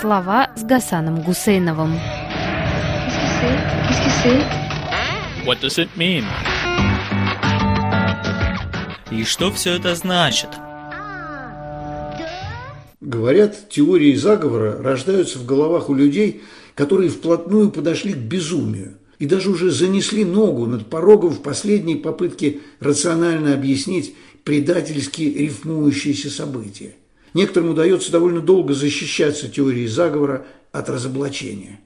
Слова с Гасаном Гусейновым. What does it mean? И что все это значит? Говорят, теории заговора рождаются в головах у людей, которые вплотную подошли к безумию и даже уже занесли ногу над порогом в последней попытке рационально объяснить предательски рифмующиеся события. Некоторым удается довольно долго защищаться теорией заговора от разоблачения.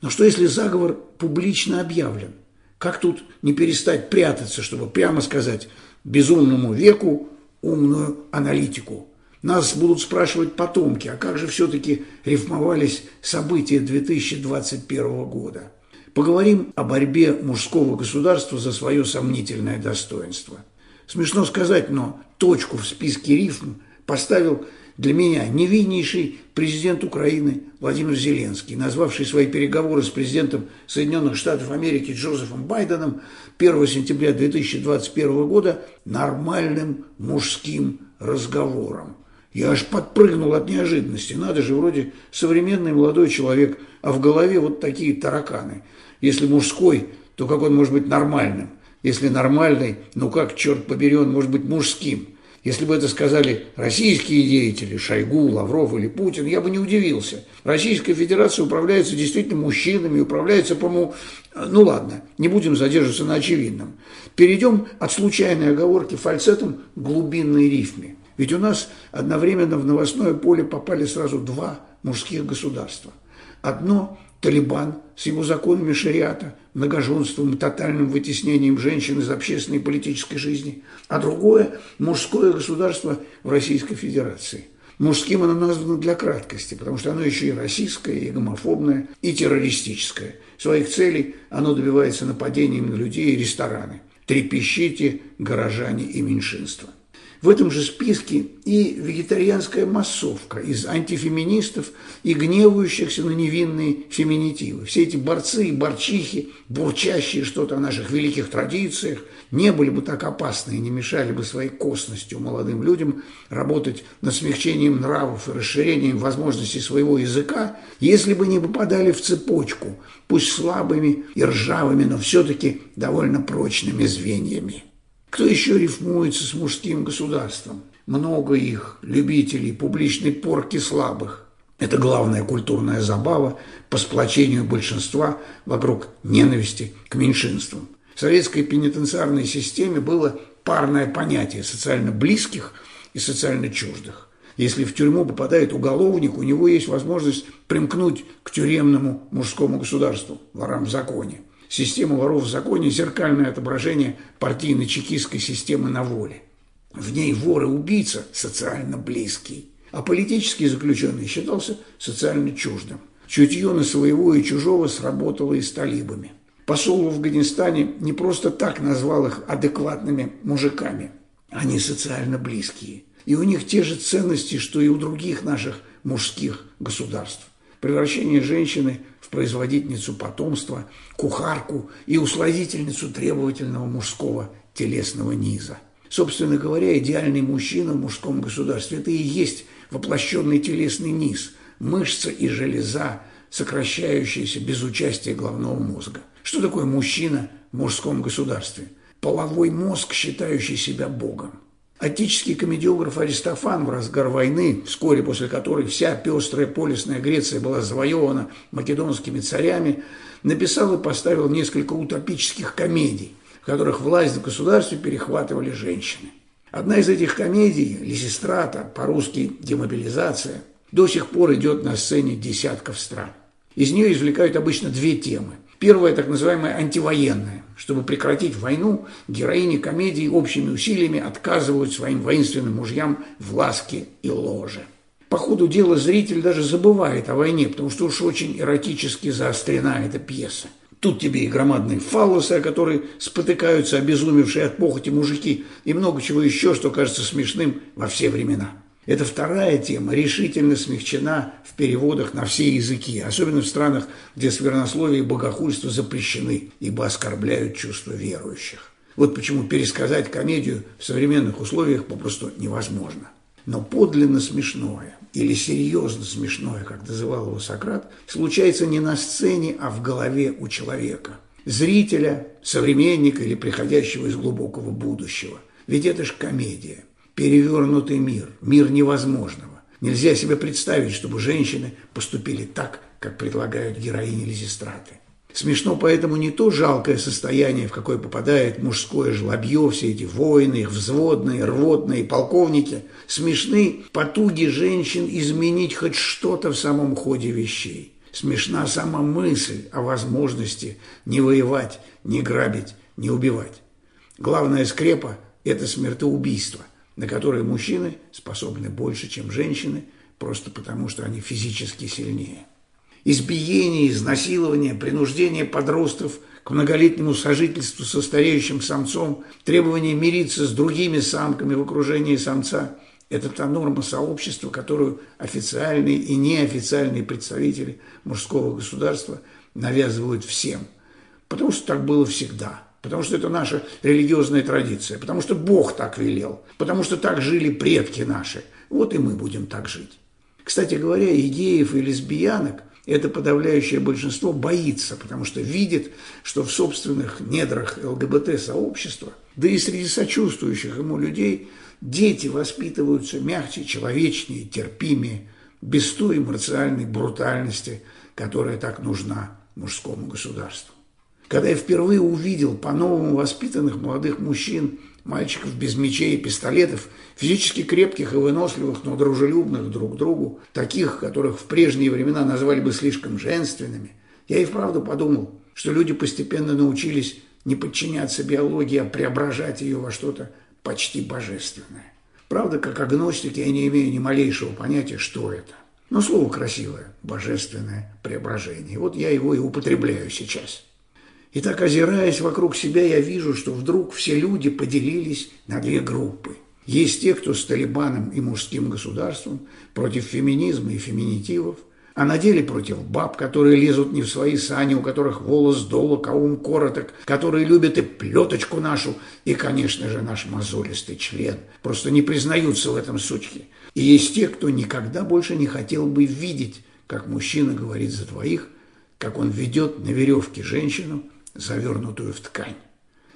Но что если заговор публично объявлен? Как тут не перестать прятаться, чтобы прямо сказать безумному веку умную аналитику? Нас будут спрашивать потомки, а как же все-таки рифмовались события 2021 года? Поговорим о борьбе мужского государства за свое сомнительное достоинство. Смешно сказать, но точку в списке рифм поставил для меня невиннейший президент Украины Владимир Зеленский, назвавший свои переговоры с президентом Соединенных Штатов Америки Джозефом Байденом 1 сентября 2021 года нормальным мужским разговором. Я аж подпрыгнул от неожиданности. Надо же, вроде современный молодой человек, а в голове вот такие тараканы. Если мужской, то как он может быть нормальным? Если нормальный, ну как, черт побери, он может быть мужским? Если бы это сказали российские деятели, Шойгу, Лавров или Путин, я бы не удивился. Российская Федерация управляется действительно мужчинами, управляется, по-моему, ну ладно, не будем задерживаться на очевидном. Перейдем от случайной оговорки фальцетом к глубинной рифме. Ведь у нас одновременно в новостное поле попали сразу два мужских государства. Одно – Талибан с его законами шариата, многоженством и тотальным вытеснением женщин из общественной и политической жизни, а другое – мужское государство в Российской Федерации. Мужским оно названо для краткости, потому что оно еще и российское, и гомофобное, и террористическое. Своих целей оно добивается нападением на людей и рестораны. Трепещите, горожане и меньшинства. В этом же списке и вегетарианская массовка из антифеминистов и гневающихся на невинные феминитивы. Все эти борцы и борчихи, бурчащие что-то о наших великих традициях, не были бы так опасны и не мешали бы своей косностью молодым людям работать над смягчением нравов и расширением возможностей своего языка, если бы не попадали в цепочку, пусть слабыми и ржавыми, но все-таки довольно прочными звеньями. Кто еще рифмуется с мужским государством? Много их, любителей публичной порки слабых. Это главная культурная забава по сплочению большинства вокруг ненависти к меньшинствам. В советской пенитенциарной системе было парное понятие социально близких и социально чуждых. Если в тюрьму попадает уголовник, у него есть возможность примкнуть к тюремному мужскому государству, ворам в законе. Система воров в законе – зеркальное отображение партийно-чекистской системы на воле. В ней вор и убийца социально близкий, а политический заключенный считался социально чуждым. Чутье на своего и чужого сработало и с талибами. Посол в Афганистане не просто так назвал их адекватными мужиками. Они социально близкие. И у них те же ценности, что и у других наших мужских государств превращение женщины в производительницу потомства, кухарку и усладительницу требовательного мужского телесного низа. Собственно говоря, идеальный мужчина в мужском государстве – это и есть воплощенный телесный низ, мышца и железа, сокращающиеся без участия головного мозга. Что такое мужчина в мужском государстве? Половой мозг, считающий себя богом. Отеческий комедиограф Аристофан в разгар войны, вскоре после которой вся пестрая полисная Греция была завоевана македонскими царями, написал и поставил несколько утопических комедий, в которых власть в государстве перехватывали женщины. Одна из этих комедий, «Лисистрата», по-русски «Демобилизация», до сих пор идет на сцене десятков стран. Из нее извлекают обычно две темы – Первое, так называемое антивоенное. Чтобы прекратить войну, героини комедии общими усилиями отказывают своим воинственным мужьям в ласке и ложе. По ходу дела зритель даже забывает о войне, потому что уж очень эротически заострена эта пьеса. Тут тебе и громадные фаллосы, о которые спотыкаются обезумевшие от похоти мужики, и много чего еще, что кажется смешным во все времена. Эта вторая тема решительно смягчена в переводах на все языки, особенно в странах, где сквернословие и богохульство запрещены, ибо оскорбляют чувства верующих. Вот почему пересказать комедию в современных условиях попросту невозможно. Но подлинно смешное, или серьезно смешное, как называл его Сократ, случается не на сцене, а в голове у человека. Зрителя, современника или приходящего из глубокого будущего. Ведь это ж комедия. Перевернутый мир, мир невозможного. Нельзя себе представить, чтобы женщины поступили так, как предлагают героини Лизистраты. Смешно поэтому не то жалкое состояние, в какое попадает мужское жлобье, все эти воины, их взводные, рвотные, полковники. Смешны потуги женщин изменить хоть что-то в самом ходе вещей. Смешна сама мысль о возможности не воевать, не грабить, не убивать. Главная скрепа – это смертоубийство, на которое мужчины способны больше, чем женщины, просто потому что они физически сильнее избиение, изнасилование, принуждение подростков к многолетнему сожительству со стареющим самцом, требование мириться с другими самками в окружении самца – это та норма сообщества, которую официальные и неофициальные представители мужского государства навязывают всем. Потому что так было всегда. Потому что это наша религиозная традиция. Потому что Бог так велел. Потому что так жили предки наши. Вот и мы будем так жить. Кстати говоря, и геев, и лесбиянок это подавляющее большинство боится, потому что видит, что в собственных недрах ЛГБТ-сообщества, да и среди сочувствующих ему людей, дети воспитываются мягче, человечнее, терпимее, без той марциальной брутальности, которая так нужна мужскому государству. Когда я впервые увидел по-новому воспитанных молодых мужчин, мальчиков без мечей и пистолетов, физически крепких и выносливых, но дружелюбных друг к другу, таких, которых в прежние времена назвали бы слишком женственными, я и вправду подумал, что люди постепенно научились не подчиняться биологии, а преображать ее во что-то почти божественное. Правда, как агностик я не имею ни малейшего понятия, что это. Но слово красивое – божественное преображение. Вот я его и употребляю сейчас – и так, озираясь вокруг себя, я вижу, что вдруг все люди поделились на две группы. Есть те, кто с Талибаном и мужским государством, против феминизма и феминитивов, а на деле против баб, которые лезут не в свои сани, у которых волос долог, а ум короток, которые любят и плеточку нашу, и, конечно же, наш мозолистый член. Просто не признаются в этом сучке. И есть те, кто никогда больше не хотел бы видеть, как мужчина говорит за двоих, как он ведет на веревке женщину – завернутую в ткань.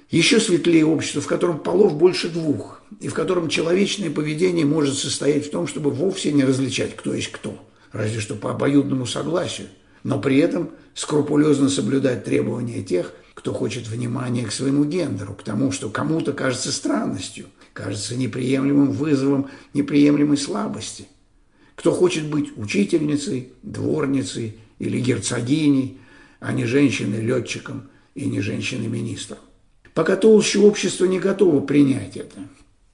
Еще светлее общество, в котором полов больше двух, и в котором человечное поведение может состоять в том, чтобы вовсе не различать, кто есть кто, разве что по обоюдному согласию, но при этом скрупулезно соблюдать требования тех, кто хочет внимания к своему гендеру, к тому, что кому-то кажется странностью, кажется неприемлемым вызовом неприемлемой слабости. Кто хочет быть учительницей, дворницей или герцогиней, а не женщиной-летчиком – и не женщины-министром. Пока толще общество не готово принять это.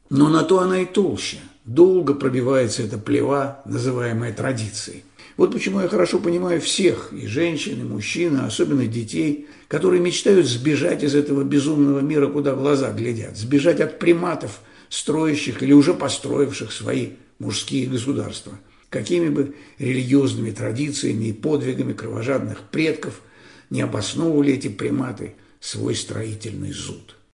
Но на то она и толще. Долго пробивается эта плева, называемая традицией. Вот почему я хорошо понимаю всех, и женщин, и мужчин, а особенно детей, которые мечтают сбежать из этого безумного мира, куда глаза глядят, сбежать от приматов, строящих или уже построивших свои мужские государства, какими бы религиозными традициями и подвигами кровожадных предков – не обосновывали эти приматы свой строительный зуд.